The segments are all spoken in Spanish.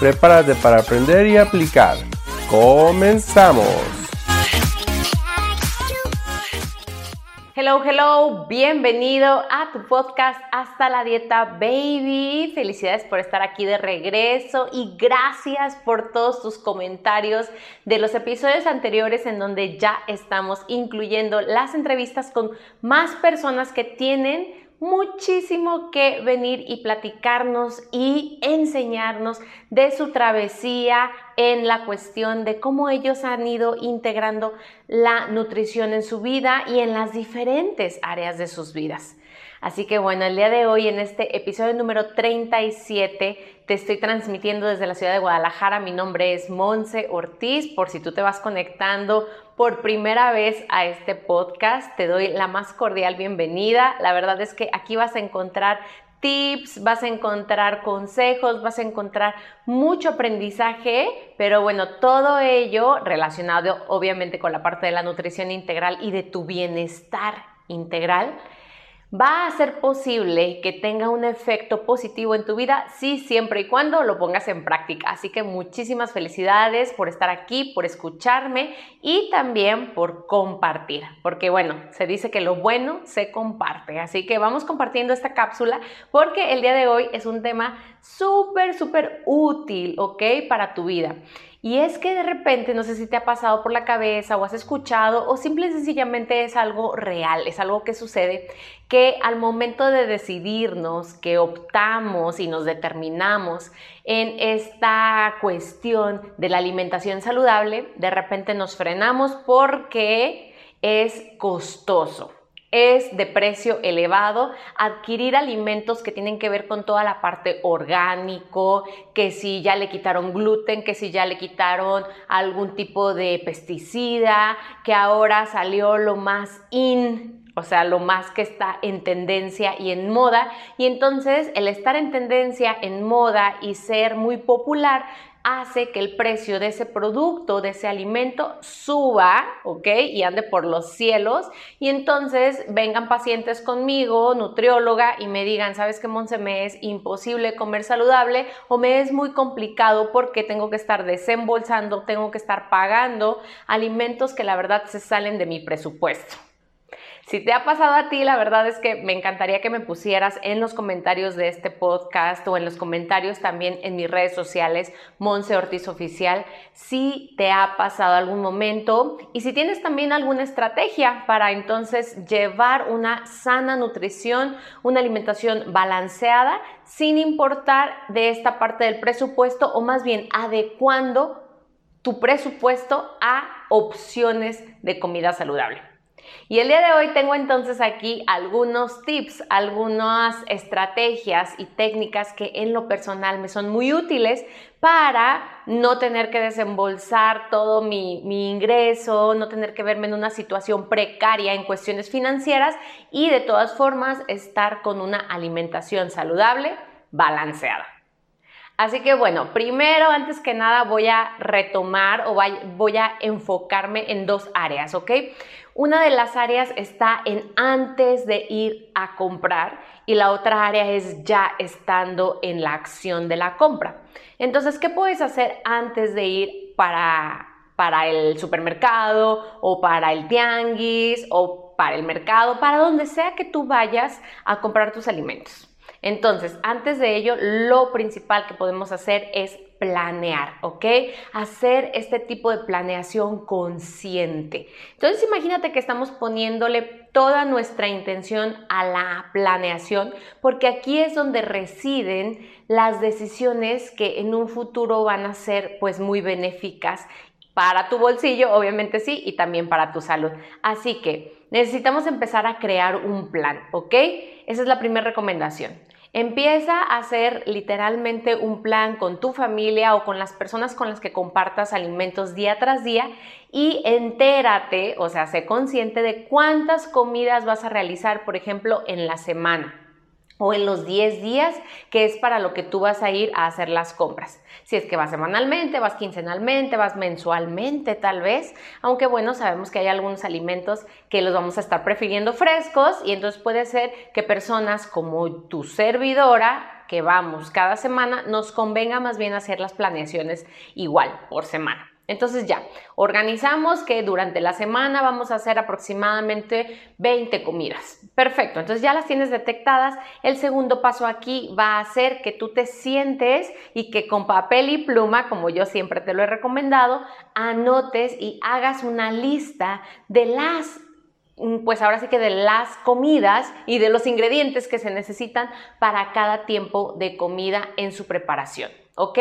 Prepárate para aprender y aplicar. ¡Comenzamos! Hello, hello, bienvenido a tu podcast Hasta la Dieta Baby. Felicidades por estar aquí de regreso y gracias por todos tus comentarios de los episodios anteriores en donde ya estamos incluyendo las entrevistas con más personas que tienen muchísimo que venir y platicarnos y enseñarnos de su travesía en la cuestión de cómo ellos han ido integrando la nutrición en su vida y en las diferentes áreas de sus vidas. Así que bueno, el día de hoy en este episodio número 37 te estoy transmitiendo desde la ciudad de Guadalajara. Mi nombre es Monse Ortiz, por si tú te vas conectando por primera vez a este podcast, te doy la más cordial bienvenida. La verdad es que aquí vas a encontrar tips, vas a encontrar consejos, vas a encontrar mucho aprendizaje, pero bueno, todo ello relacionado obviamente con la parte de la nutrición integral y de tu bienestar integral va a ser posible que tenga un efecto positivo en tu vida, sí, siempre y cuando lo pongas en práctica. Así que muchísimas felicidades por estar aquí, por escucharme y también por compartir, porque bueno, se dice que lo bueno se comparte. Así que vamos compartiendo esta cápsula porque el día de hoy es un tema súper, súper útil, ¿ok? Para tu vida. Y es que de repente, no sé si te ha pasado por la cabeza o has escuchado o simple y sencillamente es algo real, es algo que sucede, que al momento de decidirnos, que optamos y nos determinamos en esta cuestión de la alimentación saludable, de repente nos frenamos porque es costoso es de precio elevado, adquirir alimentos que tienen que ver con toda la parte orgánico, que si ya le quitaron gluten, que si ya le quitaron algún tipo de pesticida, que ahora salió lo más in o sea, lo más que está en tendencia y en moda. Y entonces el estar en tendencia, en moda y ser muy popular hace que el precio de ese producto, de ese alimento, suba, ¿ok? Y ande por los cielos. Y entonces vengan pacientes conmigo, nutrióloga, y me digan, ¿sabes qué, Monse? Me es imposible comer saludable o me es muy complicado porque tengo que estar desembolsando, tengo que estar pagando alimentos que la verdad se salen de mi presupuesto. Si te ha pasado a ti, la verdad es que me encantaría que me pusieras en los comentarios de este podcast o en los comentarios también en mis redes sociales, Monse Ortiz Oficial, si te ha pasado algún momento y si tienes también alguna estrategia para entonces llevar una sana nutrición, una alimentación balanceada, sin importar de esta parte del presupuesto o más bien adecuando tu presupuesto a opciones de comida saludable. Y el día de hoy tengo entonces aquí algunos tips, algunas estrategias y técnicas que en lo personal me son muy útiles para no tener que desembolsar todo mi, ingreso, no tener que verme en una situación precaria en cuestiones financieras y de todas formas estar con una alimentación saludable, balanceada. Así que bueno, primero, antes que nada, voy a retomar o voy a enfocarme en dos áreas, ¿ok? Una de las áreas está en antes de ir a comprar y la otra área es ya estando en la acción de la compra. Entonces, ¿qué puedes hacer antes de ir para, para el supermercado o para el tianguis o para el mercado, para donde sea que tú vayas a comprar tus alimentos? Entonces, antes de ello, lo principal que podemos hacer es planear, ¿ok? Hacer este tipo de planeación consciente. Entonces, imagínate que estamos poniéndole toda nuestra intención a la planeación, porque aquí es donde residen las decisiones que en un futuro van a ser pues muy benéficas para tu bolsillo, obviamente sí, y también para tu salud. Así que necesitamos empezar a crear un plan, ¿ok? Esa es la primera recomendación. Empieza a hacer literalmente un plan con tu familia o con las personas con las que compartas alimentos día tras día y entérate, o sea, sé consciente de cuántas comidas vas a realizar, por ejemplo, en la semana o en los 10 días, que es para lo que tú vas a ir a hacer las compras. Si es que vas semanalmente, vas quincenalmente, vas mensualmente tal vez, aunque bueno, sabemos que hay algunos alimentos que los vamos a estar prefiriendo frescos y entonces puede ser que personas como tu servidora, que vamos cada semana, nos convenga más bien hacer las planeaciones igual por semana. Entonces ya, organizamos que durante la semana vamos a hacer aproximadamente 20 comidas. Perfecto, entonces ya las tienes detectadas. El segundo paso aquí va a ser que tú te sientes y que con papel y pluma, como yo siempre te lo he recomendado, anotes y hagas una lista de las mm, pues ahora sí que de las comidas y de los ingredientes que se necesitan para cada tiempo de comida en su preparación. ¿Ok?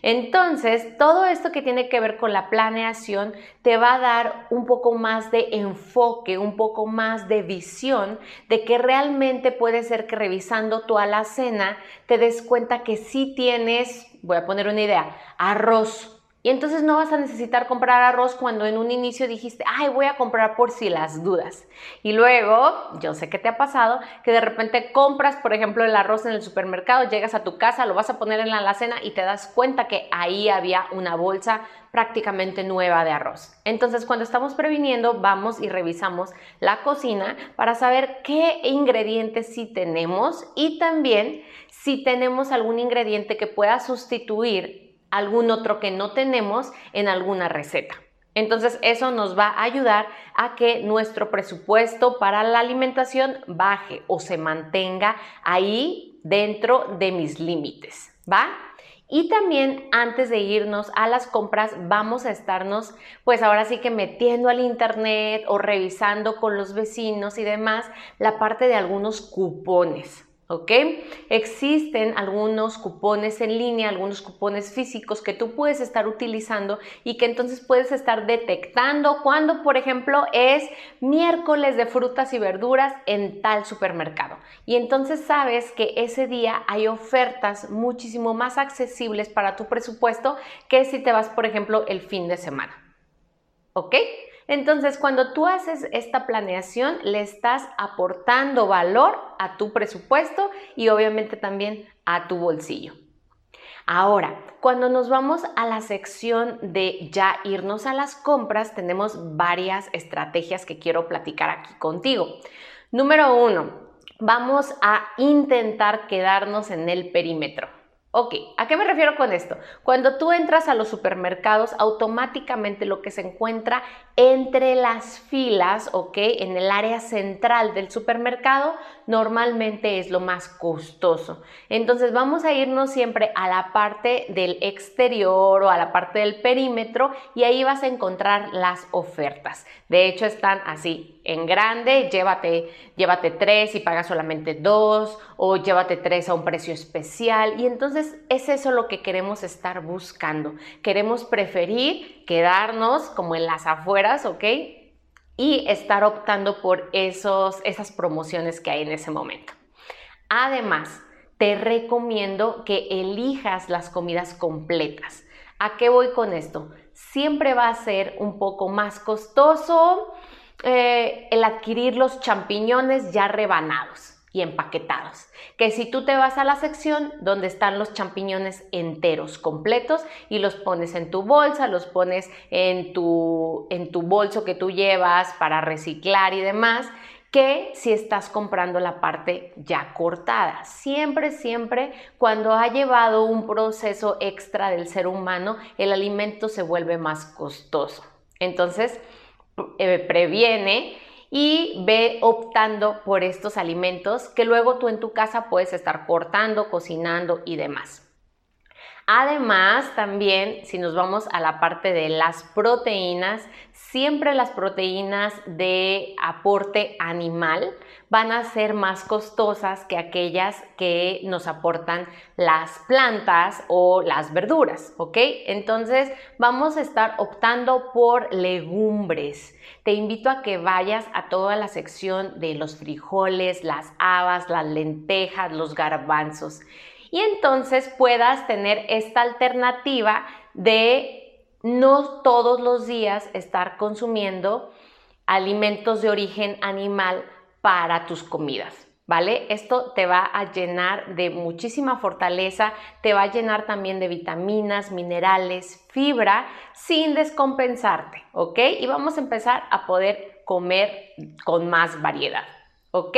Entonces, todo esto que tiene que ver con la planeación te va a dar un poco más de enfoque, un poco más de visión de que realmente puede ser que revisando tu alacena te des cuenta que sí tienes, voy a poner una idea, arroz, y entonces no vas a necesitar comprar arroz cuando en un inicio dijiste, ay, voy a comprar por si las dudas. Y luego, yo sé que te ha pasado, que de repente compras, por ejemplo, el arroz en el supermercado, llegas a tu casa, lo vas a poner en la alacena y te das cuenta que ahí había una bolsa prácticamente nueva de arroz. Entonces, cuando estamos previniendo, vamos y revisamos la cocina para saber qué ingredientes sí tenemos y también si tenemos algún ingrediente que pueda sustituir algún otro que no tenemos en alguna receta. Entonces eso nos va a ayudar a que nuestro presupuesto para la alimentación baje o se mantenga ahí dentro de mis límites, ¿va? Y también antes de irnos a las compras vamos a estarnos pues ahora sí que metiendo al internet o revisando con los vecinos y demás la parte de algunos cupones. ¿Ok? Existen algunos cupones en línea, algunos cupones físicos que tú puedes estar utilizando y que entonces puedes estar detectando cuando, por ejemplo, es miércoles de frutas y verduras en tal supermercado. Y entonces sabes que ese día hay ofertas muchísimo más accesibles para tu presupuesto que si te vas, por ejemplo, el fin de semana. ¿Ok? Entonces, cuando tú haces esta planeación, le estás aportando valor a tu presupuesto y obviamente también a tu bolsillo. Ahora, cuando nos vamos a la sección de ya irnos a las compras, tenemos varias estrategias que quiero platicar aquí contigo. Número uno, vamos a intentar quedarnos en el perímetro. Ok, ¿a qué me refiero con esto? Cuando tú entras a los supermercados, automáticamente lo que se encuentra entre las filas, ok, en el área central del supermercado, normalmente es lo más costoso. Entonces vamos a irnos siempre a la parte del exterior o a la parte del perímetro y ahí vas a encontrar las ofertas. De hecho, están así en grande, llévate, llévate tres y pagas solamente dos, o llévate tres a un precio especial. Y entonces es eso lo que queremos estar buscando. Queremos preferir quedarnos como en las afueras, ¿ok? Y estar optando por esos, esas promociones que hay en ese momento. Además, te recomiendo que elijas las comidas completas. ¿A qué voy con esto? Siempre va a ser un poco más costoso eh, el adquirir los champiñones ya rebanados y empaquetados. Que si tú te vas a la sección donde están los champiñones enteros, completos, y los pones en tu bolsa, los pones en tu, en tu bolso que tú llevas para reciclar y demás, que si estás comprando la parte ya cortada. Siempre, siempre, cuando ha llevado un proceso extra del ser humano, el alimento se vuelve más costoso. Entonces, eh, previene y ve optando por estos alimentos que luego tú en tu casa puedes estar cortando, cocinando y demás. Además, también si nos vamos a la parte de las proteínas, siempre las proteínas de aporte animal van a ser más costosas que aquellas que nos aportan las plantas o las verduras, ¿ok? Entonces vamos a estar optando por legumbres. Te invito a que vayas a toda la sección de los frijoles, las habas, las lentejas, los garbanzos y entonces puedas tener esta alternativa de no todos los días estar consumiendo alimentos de origen animal para tus comidas. ¿Vale? Esto te va a llenar de muchísima fortaleza, te va a llenar también de vitaminas, minerales, fibra, sin descompensarte, ¿ok? Y vamos a empezar a poder comer con más variedad, ¿ok?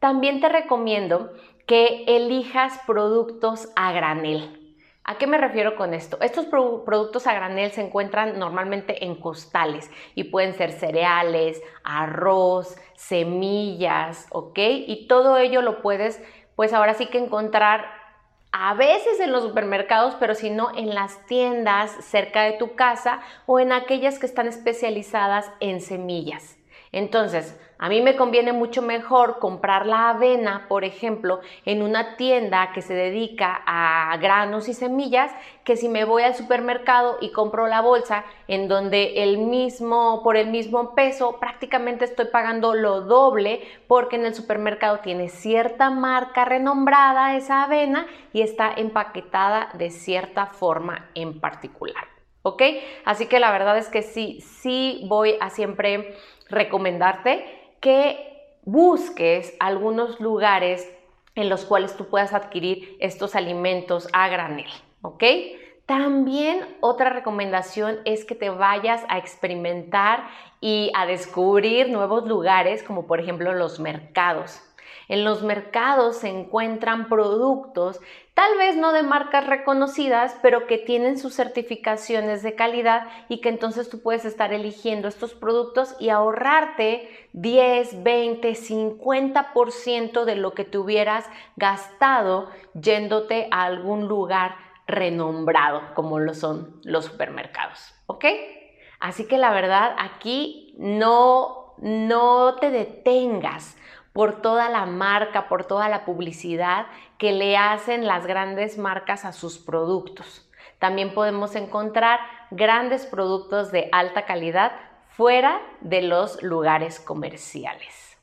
También te recomiendo que elijas productos a granel. ¿A qué me refiero con esto? Estos productos a granel se encuentran normalmente en costales y pueden ser cereales, arroz, semillas, ¿ok? Y todo ello lo puedes, pues ahora sí que encontrar a veces en los supermercados, pero si no en las tiendas cerca de tu casa o en aquellas que están especializadas en semillas. Entonces, a mí me conviene mucho mejor comprar la avena, por ejemplo, en una tienda que se dedica a granos y semillas, que si me voy al supermercado y compro la bolsa en donde el mismo, por el mismo peso, prácticamente estoy pagando lo doble porque en el supermercado tiene cierta marca renombrada esa avena y está empaquetada de cierta forma en particular. ¿Ok? Así que la verdad es que sí, sí voy a siempre recomendarte que busques algunos lugares en los cuales tú puedas adquirir estos alimentos a granel, ¿ok? También otra recomendación es que te vayas a experimentar y a descubrir nuevos lugares como por ejemplo los mercados. En los mercados se encuentran productos, tal vez no de marcas reconocidas, pero que tienen sus certificaciones de calidad y que entonces tú puedes estar eligiendo estos productos y ahorrarte 10, 20, 50% de lo que te hubieras gastado yéndote a algún lugar renombrado como lo son los supermercados, ¿ok? Así que la verdad aquí no, no te detengas por toda la marca, por toda la publicidad que le hacen las grandes marcas a sus productos. También podemos encontrar grandes productos de alta calidad fuera de los lugares comerciales.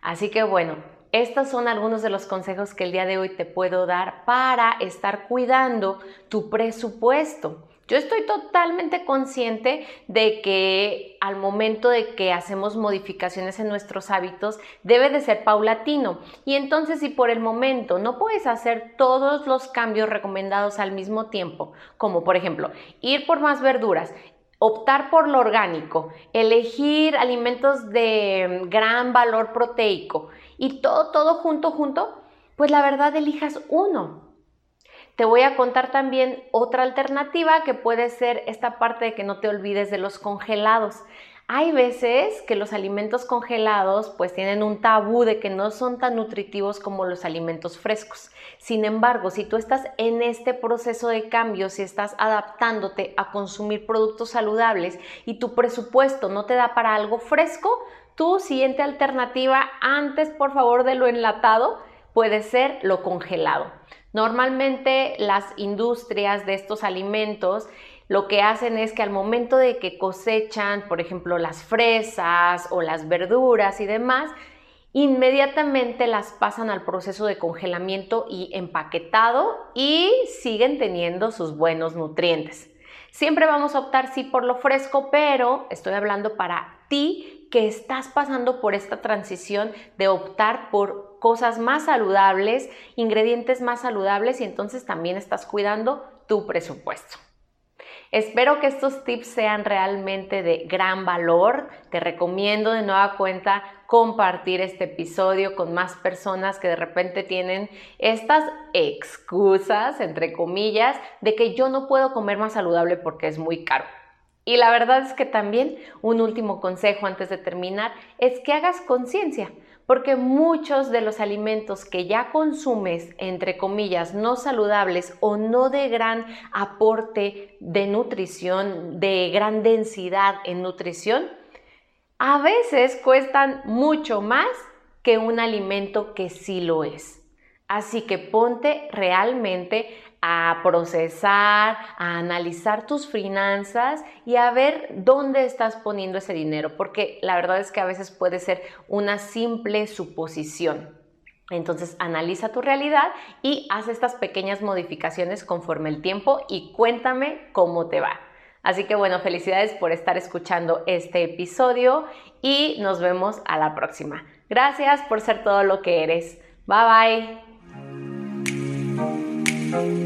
Así que bueno, estos son algunos de los consejos que el día de hoy te puedo dar para estar cuidando tu presupuesto. Yo estoy totalmente consciente de que al momento de que hacemos modificaciones en nuestros hábitos debe de ser paulatino. Y entonces si por el momento no puedes hacer todos los cambios recomendados al mismo tiempo, como por ejemplo ir por más verduras, optar por lo orgánico, elegir alimentos de gran valor proteico y todo, todo junto, junto, pues la verdad elijas uno. Te voy a contar también otra alternativa que puede ser esta parte de que no te olvides de los congelados. Hay veces que los alimentos congelados pues tienen un tabú de que no son tan nutritivos como los alimentos frescos. Sin embargo, si tú estás en este proceso de cambio, si estás adaptándote a consumir productos saludables y tu presupuesto no te da para algo fresco, tu siguiente alternativa antes por favor de lo enlatado puede ser lo congelado. Normalmente las industrias de estos alimentos lo que hacen es que al momento de que cosechan, por ejemplo, las fresas o las verduras y demás, inmediatamente las pasan al proceso de congelamiento y empaquetado y siguen teniendo sus buenos nutrientes. Siempre vamos a optar sí por lo fresco, pero estoy hablando para ti que estás pasando por esta transición de optar por cosas más saludables, ingredientes más saludables y entonces también estás cuidando tu presupuesto. Espero que estos tips sean realmente de gran valor. Te recomiendo de nueva cuenta compartir este episodio con más personas que de repente tienen estas excusas, entre comillas, de que yo no puedo comer más saludable porque es muy caro. Y la verdad es que también un último consejo antes de terminar es que hagas conciencia porque muchos de los alimentos que ya consumes, entre comillas, no saludables o no de gran aporte de nutrición, de gran densidad en nutrición, a veces cuestan mucho más que un alimento que sí lo es. Así que ponte realmente a procesar, a analizar tus finanzas y a ver dónde estás poniendo ese dinero, porque la verdad es que a veces puede ser una simple suposición. Entonces analiza tu realidad y haz estas pequeñas modificaciones conforme el tiempo y cuéntame cómo te va. Así que bueno, felicidades por estar escuchando este episodio y nos vemos a la próxima. Gracias por ser todo lo que eres. Bye bye.